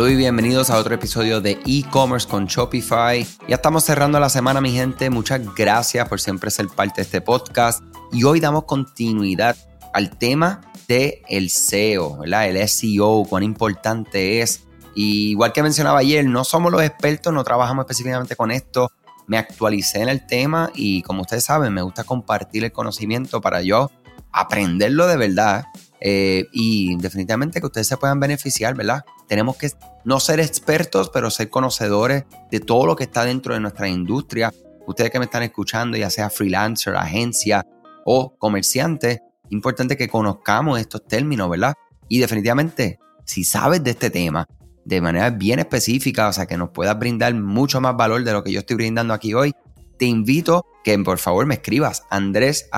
Saludos bienvenidos a otro episodio de e-commerce con Shopify. Ya estamos cerrando la semana, mi gente. Muchas gracias por siempre ser parte de este podcast. Y hoy damos continuidad al tema de SEO, ¿verdad? El SEO, cuán importante es. Igual que mencionaba ayer, no somos los expertos, no trabajamos específicamente con esto. Me actualicé en el tema y como ustedes saben, me gusta compartir el conocimiento para yo aprenderlo de verdad eh, y definitivamente que ustedes se puedan beneficiar, ¿verdad? Tenemos que no ser expertos, pero ser conocedores de todo lo que está dentro de nuestra industria. Ustedes que me están escuchando, ya sea freelancer, agencia o comerciante, importante que conozcamos estos términos, ¿verdad? Y definitivamente, si sabes de este tema de manera bien específica, o sea, que nos puedas brindar mucho más valor de lo que yo estoy brindando aquí hoy, te invito que por favor me escribas andrés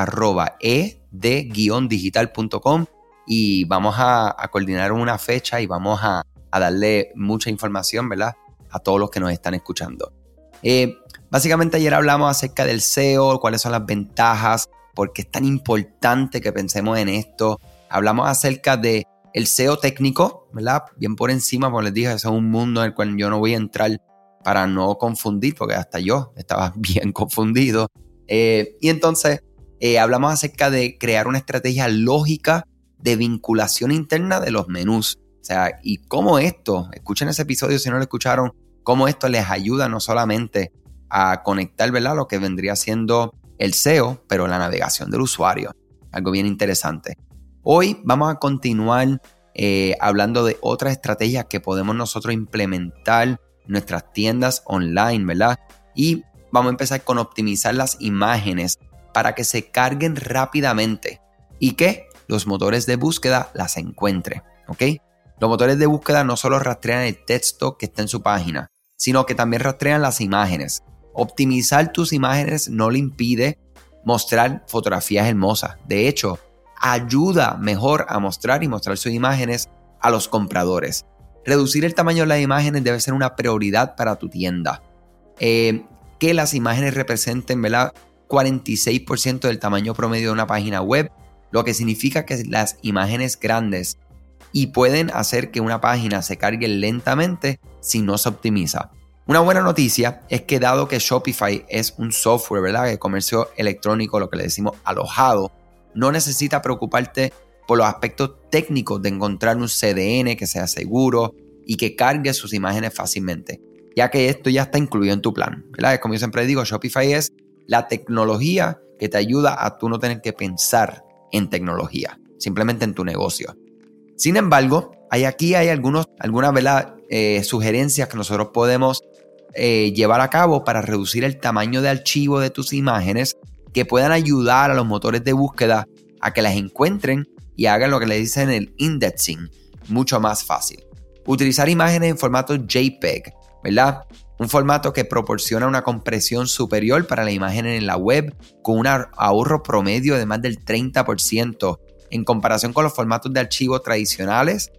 e digitalcom y vamos a, coordinar una fecha y vamos a, darle mucha información, ¿verdad? A todos los que nos están escuchando. Eh, básicamente ayer hablamos acerca del SEO, cuáles son las ventajas, por qué es tan importante que pensemos en esto. Hablamos acerca de SEO técnico, ¿verdad? Bien por encima, como les dije, eso es un mundo en el cual yo no voy a entrar para no confundir, porque hasta yo estaba bien confundido. Eh, y entonces eh, hablamos acerca de crear una estrategia lógica de vinculación interna de los menús. O sea, y cómo esto, escuchen ese episodio si no lo escucharon, cómo esto les ayuda no solamente a conectar, ¿verdad? Lo que vendría siendo el SEO, pero la navegación del usuario. Algo bien interesante. Hoy vamos a continuar eh, hablando de otras estrategias que podemos nosotros implementar en nuestras tiendas online, ¿verdad? Y vamos a empezar con optimizar las imágenes para que se carguen rápidamente. ¿Y qué? Los motores de búsqueda las encuentre. Los motores de búsqueda no solo rastrean el texto que está en su página, sino que también rastrean las imágenes. Optimizar tus imágenes no le impide mostrar fotografías hermosas. De hecho, ayuda mejor a mostrar y mostrar sus imágenes a los compradores. Reducir el tamaño de las imágenes debe ser una prioridad para tu tienda. Eh, que las imágenes representen ¿verdad? 46% del tamaño promedio de una página web lo que significa que las imágenes grandes y pueden hacer que una página se cargue lentamente si no se optimiza. Una buena noticia es que dado que Shopify es un software, ¿verdad? De comercio electrónico, lo que le decimos alojado, no necesita preocuparte por los aspectos técnicos de encontrar un CDN que sea seguro y que cargue sus imágenes fácilmente, ya que esto ya está incluido en tu plan, ¿verdad? Como yo siempre digo, Shopify es la tecnología que te ayuda a tú no tener que pensar en tecnología, simplemente en tu negocio. Sin embargo, hay aquí hay algunos, algunas eh, sugerencias que nosotros podemos eh, llevar a cabo para reducir el tamaño de archivo de tus imágenes que puedan ayudar a los motores de búsqueda a que las encuentren y hagan lo que le dicen el indexing mucho más fácil. Utilizar imágenes en formato JPEG, ¿verdad? Un formato que proporciona una compresión superior para la imagen en la web con un ahorro promedio de más del 30% en comparación con los formatos de archivo tradicionales.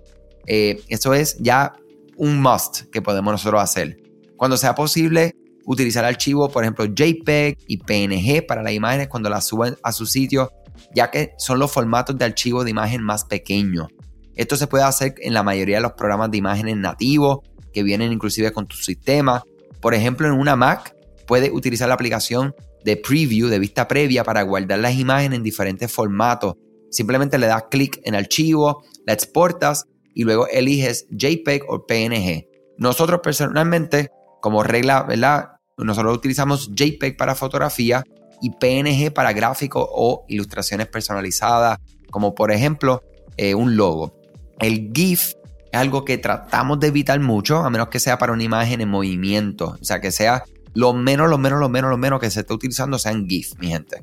Eh, eso es ya un must que podemos nosotros hacer. Cuando sea posible, utilizar archivos, por ejemplo, JPEG y PNG para las imágenes cuando las suben a su sitio, ya que son los formatos de archivo de imagen más pequeños. Esto se puede hacer en la mayoría de los programas de imágenes nativos que vienen inclusive con tu sistema por ejemplo, en una Mac puedes utilizar la aplicación de preview, de vista previa, para guardar las imágenes en diferentes formatos. Simplemente le das clic en archivo, la exportas y luego eliges JPEG o PNG. Nosotros personalmente, como regla, ¿verdad? Nosotros utilizamos JPEG para fotografía y PNG para gráficos o ilustraciones personalizadas, como por ejemplo eh, un logo. El GIF es algo que tratamos de evitar mucho, a menos que sea para una imagen en movimiento. O sea, que sea lo menos, lo menos, lo menos, lo menos que se esté utilizando sean GIF, mi gente.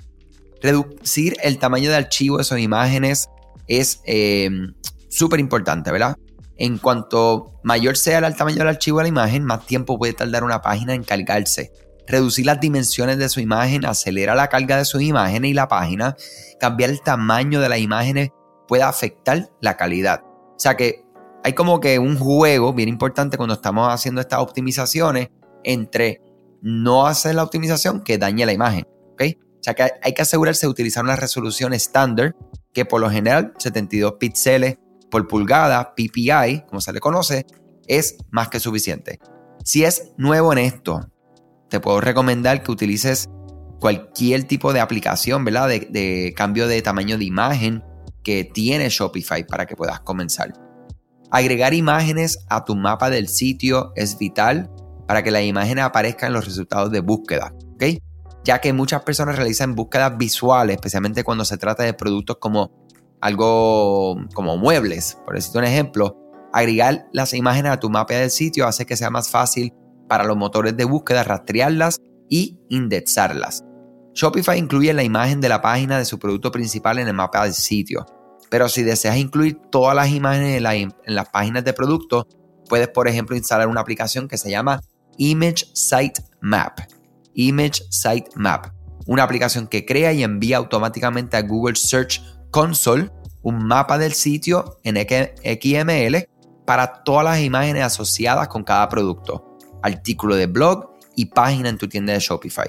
Reducir el tamaño de archivo de esas imágenes es em, súper importante, ¿verdad? En cuanto mayor sea el tamaño del archivo de la imagen, más tiempo puede tardar una página en cargarse. Reducir las dimensiones de su imagen acelera la carga de sus imágenes y la página. Cambiar el tamaño de las imágenes puede afectar la calidad. O sea que hay como que un juego bien importante cuando estamos haciendo estas optimizaciones entre no hacer la optimización que dañe la imagen. ¿ok? O sea que hay que asegurarse de utilizar una resolución estándar que por lo general 72 píxeles por pulgada, PPI, como se le conoce, es más que suficiente. Si es nuevo en esto, te puedo recomendar que utilices cualquier tipo de aplicación, ¿verdad? De, cambio de tamaño de imagen que tiene Shopify para que puedas comenzar. Agregar imágenes a tu mapa del sitio es vital para que las imágenes aparezcan en los resultados de búsqueda, ¿ok? Ya que muchas personas realizan búsquedas visuales, especialmente cuando se trata de productos como algo como muebles, por decirte un ejemplo, agregar las imágenes a tu mapa del sitio hace que sea más fácil para los motores de búsqueda rastrearlas y indexarlas. Shopify incluye la imagen de la página de su producto principal en el mapa del sitio, pero si deseas incluir todas las imágenes en, las páginas de producto, puedes por ejemplo instalar una aplicación que se llama Image Site Map. Image Site Map, una aplicación que crea y envía automáticamente a Google Search Console un mapa del sitio en XML para todas las imágenes asociadas con cada producto, artículo de blog y página en tu tienda de Shopify.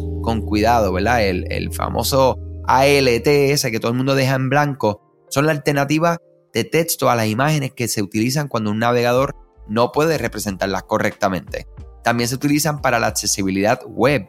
con cuidado, ¿verdad? El, famoso ALTS que todo el mundo deja en blanco, son la alternativa de texto a las imágenes que se utilizan cuando un navegador no puede representarlas correctamente. También se utilizan para la accesibilidad web,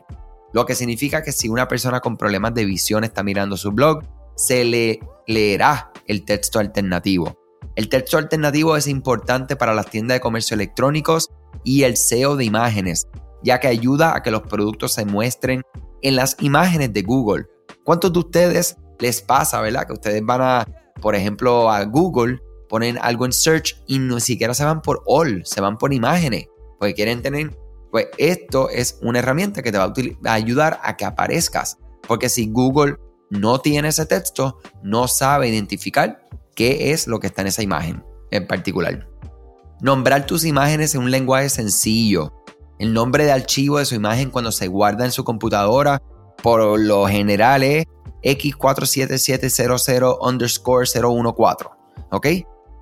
lo que significa que si una persona con problemas de visión está mirando su blog, se le leerá el texto alternativo. El texto alternativo es importante para las tiendas de comercio electrónicos y el SEO de imágenes, ya que ayuda a que los productos se muestren en las imágenes de Google. ¿Cuántos de ustedes les pasa, verdad? Que ustedes van a, por ejemplo, a Google, ponen algo en search y ni siquiera se van por all, se van por imágenes, porque quieren tener, pues esto es una herramienta que te va a, ayudar a que aparezcas, porque si Google no tiene ese texto, no sabe identificar qué es lo que está en esa imagen en particular. Nombrar tus imágenes en un lenguaje sencillo, el nombre de archivo de su imagen cuando se guarda en su computadora, por lo general es X47700 underscore 014. ¿Ok?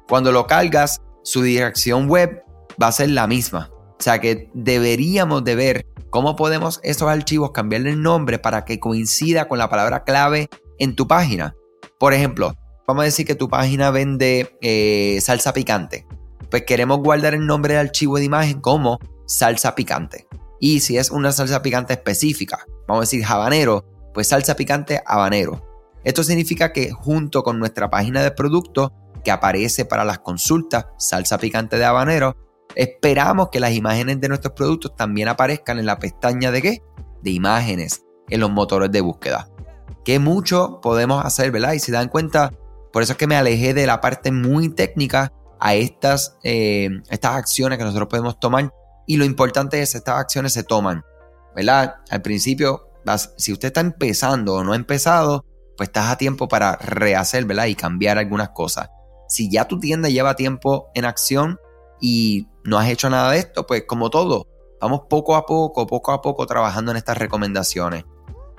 Cuando lo cargas, su dirección web va a ser la misma. O sea que deberíamos de ver cómo podemos esos archivos cambiarle el nombre para que coincida con la palabra clave en tu página. Por ejemplo, vamos a decir que tu página vende eh, salsa picante. Pues queremos guardar el nombre del archivo de imagen como salsa picante. Y si es una salsa picante específica, vamos a decir habanero, pues salsa picante habanero. Esto significa que junto con nuestra página de producto que aparece para las consultas salsa picante de habanero, esperamos que las imágenes de nuestros productos también aparezcan en la pestaña de qué? De imágenes en los motores de búsqueda. Que mucho podemos hacer, ¿verdad? Y si dan cuenta, por eso es que me alejé de la parte muy técnica a estas, eh, estas acciones que nosotros podemos tomar y lo importante es, estas acciones se toman, ¿verdad? Al principio, si usted está empezando o no ha empezado, pues estás a tiempo para rehacer, ¿verdad? Y cambiar algunas cosas. Si ya tu tienda lleva tiempo en acción y no has hecho nada de esto, pues como todo, vamos poco a poco, poco a poco trabajando en estas recomendaciones.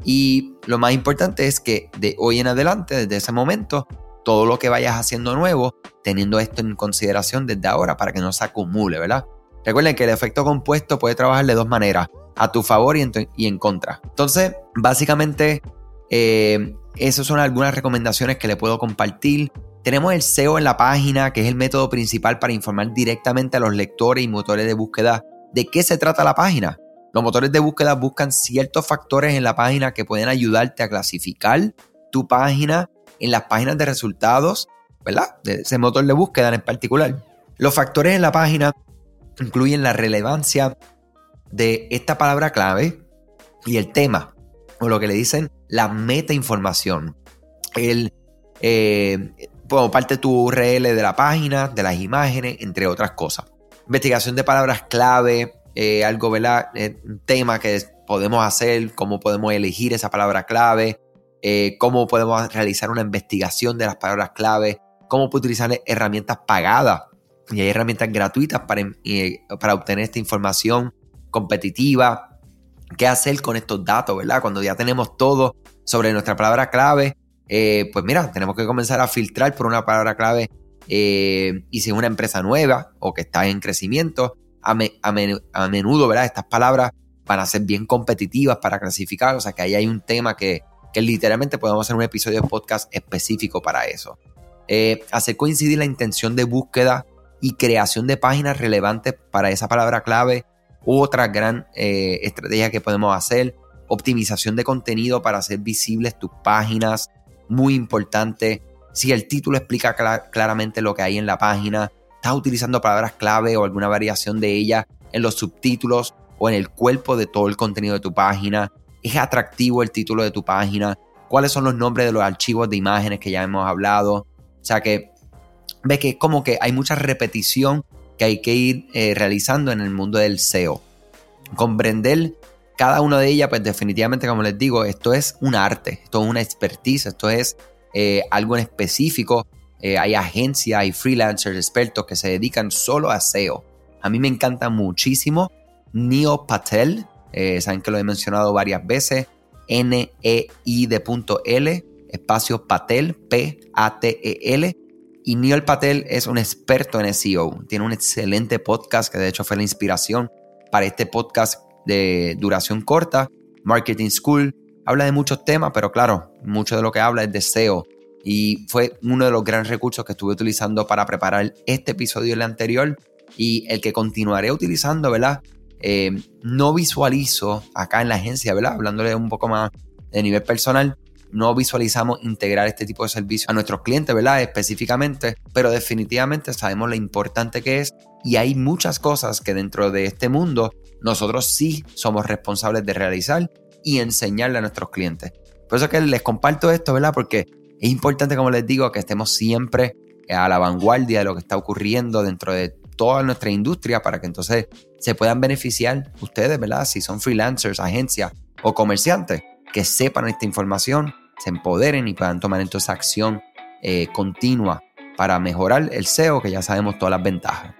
Y lo más importante es que de hoy en adelante, desde ese momento, todo lo que vayas haciendo nuevo, teniendo esto en consideración desde ahora para que no se acumule, ¿verdad? Recuerden que el efecto compuesto puede trabajar de dos maneras, a tu favor y en, contra. Entonces, básicamente, eh, esas son algunas recomendaciones que le puedo compartir. Tenemos el SEO en la página, que es el método principal para informar directamente a los lectores y motores de búsqueda de qué se trata la página. Los motores de búsqueda buscan ciertos factores en la página que pueden ayudarte a clasificar tu página en las páginas de resultados, ¿verdad? De ese motor de búsqueda en particular. Los factores en la página incluyen la relevancia de esta palabra clave y el tema, o lo que le dicen la meta información. El, eh, parte de tu URL de la página, de las imágenes, entre otras cosas. Investigación de palabras clave, eh, algo, ¿verdad? Eh, un tema que podemos hacer, cómo podemos elegir esa palabra clave, eh, cómo podemos realizar una investigación de las palabras clave, cómo puedo utilizar herramientas pagadas y hay herramientas gratuitas para, eh, para obtener esta información competitiva. ¿Qué hacer con estos datos, verdad? Cuando ya tenemos todo sobre nuestra palabra clave, eh, pues mira, tenemos que comenzar a filtrar por una palabra clave eh, y si es una empresa nueva o que está en crecimiento, a, menudo, ¿verdad? Estas palabras van a ser bien competitivas para clasificar, o sea que ahí hay un tema que, que literalmente podemos hacer un episodio de podcast específico para eso. Eh, hacer coincidir la intención de búsqueda y creación de páginas relevantes para esa palabra clave. Otra gran eh, estrategia que podemos hacer, optimización de contenido para hacer visibles tus páginas, muy importante. Si el título explica claramente lo que hay en la página, estás utilizando palabras clave o alguna variación de ella en los subtítulos o en el cuerpo de todo el contenido de tu página. Es atractivo el título de tu página. ¿Cuáles son los nombres de los archivos de imágenes que ya hemos hablado? O sea que ves que es como que hay mucha repetición que hay que ir eh, realizando en el mundo del SEO. Comprender cada una de ellas, pues definitivamente, como les digo, esto es un arte, esto es una expertise, esto es eh, algo en específico. Eh, hay agencias, hay freelancers, expertos que se dedican solo a SEO. A mí me encanta muchísimo Neo Patel, saben que lo he mencionado varias veces, N-E-I de punto L, espacio Patel, P-A-T-E-L. Y Neil Patel es un experto en SEO. Tiene un excelente podcast que de hecho fue la inspiración para este podcast de duración corta, Marketing School. Habla de muchos temas, pero claro, mucho de lo que habla es de SEO. Y fue uno de los grandes recursos que estuve utilizando para preparar este episodio y el anterior. Y el que continuaré utilizando, ¿verdad? Eh, no visualizo acá en la agencia, ¿verdad? Hablándole un poco más de nivel personal, no visualizamos integrar este tipo de servicio a nuestros clientes, ¿verdad? Específicamente, pero definitivamente sabemos lo importante que es y hay muchas cosas que dentro de este mundo nosotros sí somos responsables de realizar y enseñarle a nuestros clientes. Por eso que les comparto esto, ¿verdad? Porque es importante, como les digo, que estemos siempre a la vanguardia de lo que está ocurriendo dentro de toda nuestra industria para que entonces se puedan beneficiar ustedes, ¿verdad? Si son freelancers, agencias o comerciantes, que sepan esta información se empoderen y puedan tomar entonces acción eh, continua para mejorar el SEO, que ya sabemos todas las ventajas.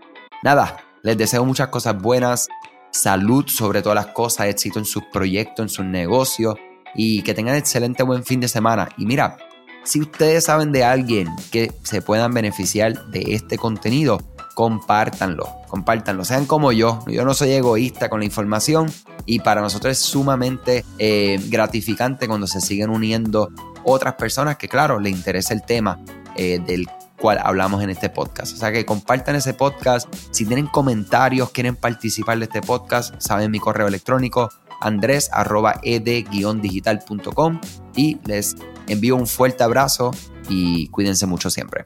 Nada, les deseo muchas cosas buenas, salud sobre todas las cosas, éxito en sus proyectos, en sus negocios y que tengan excelente buen fin de semana. Y mira, si ustedes saben de alguien que se puedan beneficiar de este contenido, compártanlo, compártanlo, sean como yo, yo no soy egoísta con la información y para nosotros es sumamente eh, gratificante cuando se siguen uniendo otras personas que claro, les interesa el tema eh, del cual hablamos en este podcast. O sea que compartan ese podcast. Si tienen comentarios, quieren participar de este podcast, saben mi correo electrónico andres.ed-digital.com y les envío un fuerte abrazo y cuídense mucho siempre.